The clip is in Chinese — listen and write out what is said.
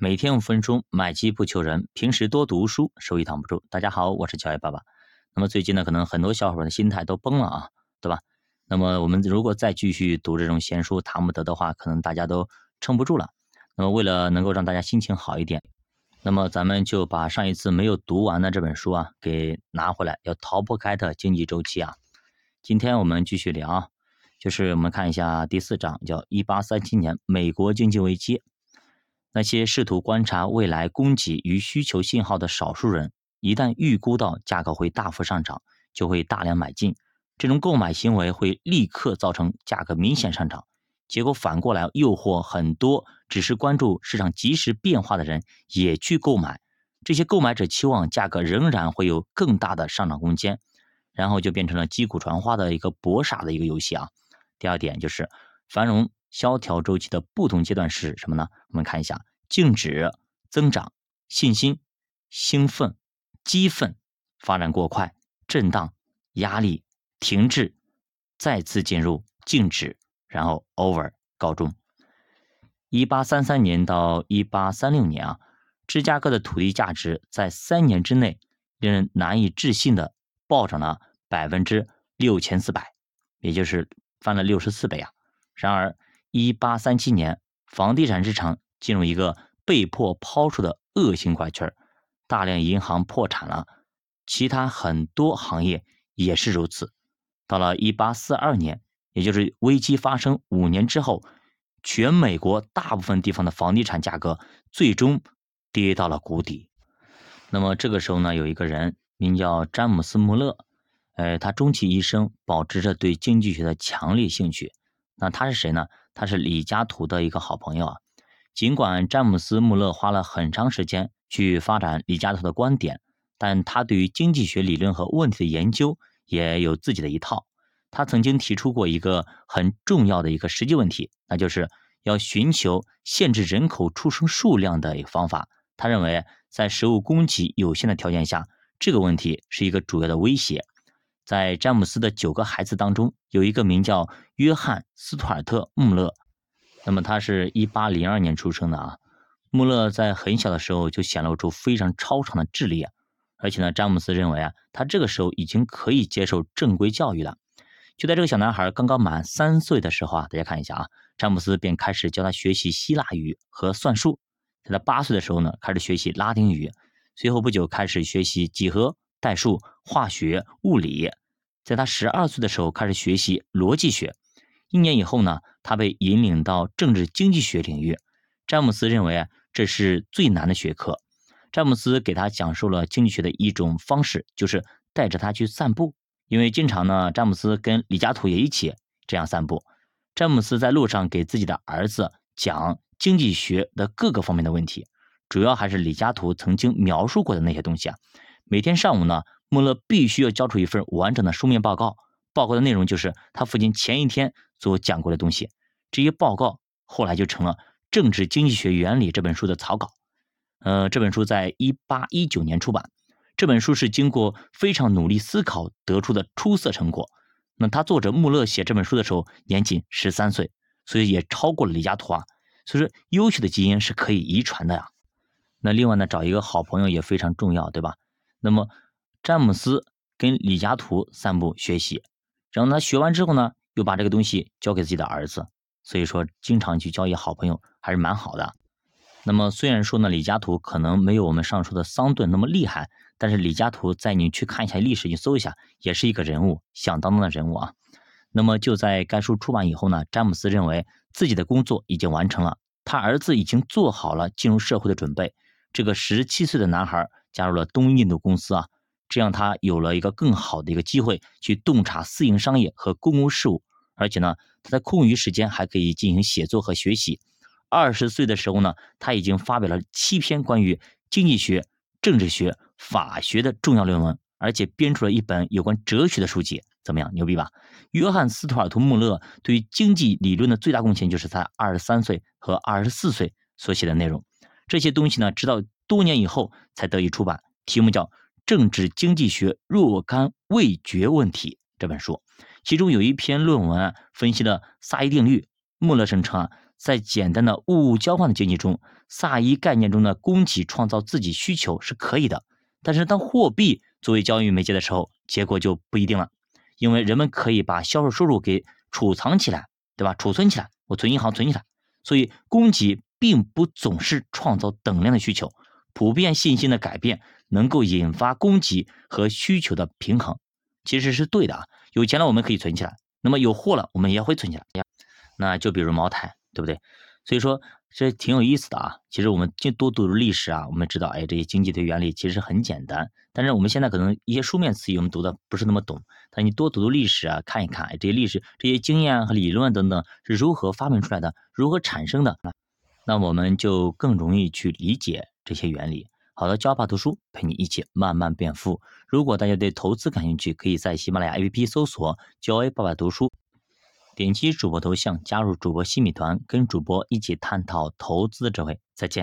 每天五分钟，买基不求人。平时多读书，收益挡不住。大家好，我是乔爷爸爸。那么最近呢，可能很多小伙伴的心态都崩了啊，对吧？那么我们如果再继续读这种闲书谈不得的话，可能大家都撑不住了。那么为了能够让大家心情好一点，那么咱们就把上一次没有读完的这本书啊给拿回来，要逃不开的经济周期啊。今天我们继续聊，就是我们看一下第四章，叫一八三七年美国经济危机。那些试图观察未来供给与需求信号的少数人，一旦预估到价格会大幅上涨，就会大量买进。这种购买行为会立刻造成价格明显上涨，结果反过来诱惑很多只是关注市场即时变化的人也去购买。这些购买者期望价格仍然会有更大的上涨空间，然后就变成了击鼓传花的一个博傻的一个游戏啊。第二点就是繁荣。萧条周期的不同阶段是什么呢？我们看一下：静止、增长、信心、兴奋、激愤、发展过快、震荡、压力、停滞、再次进入静止，然后 over 告终。一八三三年到一八三六年啊，芝加哥的土地价值在三年之内令人难以置信的暴涨了百分之六千四百，也就是翻了六十四倍啊！然而，一八三七年，房地产市场进入一个被迫抛售的恶性怪圈，大量银行破产了，其他很多行业也是如此。到了一八四二年，也就是危机发生五年之后，全美国大部分地方的房地产价格最终跌到了谷底。那么这个时候呢，有一个人名叫詹姆斯·穆勒，呃，他终其一生保持着对经济学的强烈兴趣。那他是谁呢？他是李嘉图的一个好朋友啊。尽管詹姆斯·穆勒花了很长时间去发展李嘉图的观点，但他对于经济学理论和问题的研究也有自己的一套。他曾经提出过一个很重要的一个实际问题，那就是要寻求限制人口出生数量的一个方法。他认为，在食物供给有限的条件下，这个问题是一个主要的威胁。在詹姆斯的九个孩子当中，有一个名叫约翰·斯图尔特·穆勒。那么他是一八零二年出生的啊。穆勒在很小的时候就显露出非常超常的智力啊，而且呢，詹姆斯认为啊，他这个时候已经可以接受正规教育了。就在这个小男孩刚刚满三岁的时候啊，大家看一下啊，詹姆斯便开始教他学习希腊语和算术。在他八岁的时候呢，开始学习拉丁语，随后不久开始学习几何。代数、化学、物理，在他十二岁的时候开始学习逻辑学。一年以后呢，他被引领到政治经济学领域。詹姆斯认为，这是最难的学科。詹姆斯给他讲述了经济学的一种方式，就是带着他去散步。因为经常呢，詹姆斯跟李嘉图也一起这样散步。詹姆斯在路上给自己的儿子讲经济学的各个方面的问题，主要还是李嘉图曾经描述过的那些东西啊。每天上午呢，穆勒必须要交出一份完整的书面报告，报告的内容就是他父亲前一天所讲过的东西。这些报告后来就成了《政治经济学原理》这本书的草稿。呃，这本书在一八一九年出版。这本书是经过非常努力思考得出的出色成果。那他作者穆勒写这本书的时候年仅十三岁，所以也超过了李嘉图啊。所以说，优秀的基因是可以遗传的呀。那另外呢，找一个好朋友也非常重要，对吧？那么，詹姆斯跟李嘉图散步学习，然后他学完之后呢，又把这个东西交给自己的儿子。所以说，经常去交一好朋友还是蛮好的。那么，虽然说呢，李嘉图可能没有我们上述的桑顿那么厉害，但是李嘉图在你去看一下历史，你搜一下，也是一个人物，响当当的人物啊。那么就在该书出版以后呢，詹姆斯认为自己的工作已经完成了，他儿子已经做好了进入社会的准备。这个十七岁的男孩。加入了东印度公司啊，这样他有了一个更好的一个机会去洞察私营商业和公共事务，而且呢，他在空余时间还可以进行写作和学习。二十岁的时候呢，他已经发表了七篇关于经济学、政治学、法学的重要论文，而且编出了一本有关哲学的书籍。怎么样，牛逼吧？约翰·斯图尔图·穆勒对于经济理论的最大贡献，就是他二十三岁和二十四岁所写的内容。这些东西呢，直到。多年以后才得以出版，题目叫《政治经济学若干未决问题》这本书，其中有一篇论文啊，分析了萨伊定律。穆勒声称啊，在简单的物物交换的经济中，萨伊概念中的供给创造自己需求是可以的。但是当货币作为交易媒介的时候，结果就不一定了，因为人们可以把销售收入给储藏起来，对吧？储存起来，我存银行存起来。所以供给并不总是创造等量的需求，普遍信心的改变能够引发供给和需求的平衡，其实是对的啊。有钱了我们可以存起来，那么有货了我们也会存起来。那就比如茅台，对不对？所以说这挺有意思的啊。其实我们就多读读历史啊，我们知道，哎，这些经济的原理其实很简单。但是我们现在可能一些书面词语我们读的不是那么懂，但你多读读历史啊，看一看，哎，这些历史、这些经验和理论等等是如何发明出来的，如何产生的，那我们就更容易去理解这些原理。好的，教爸读书陪你一起慢慢变富。如果大家对投资感兴趣，可以在喜马拉雅 APP 搜索“教 A 爸爸读书”，点击主播头像加入主播新米团，跟主播一起探讨投资的智慧。再见。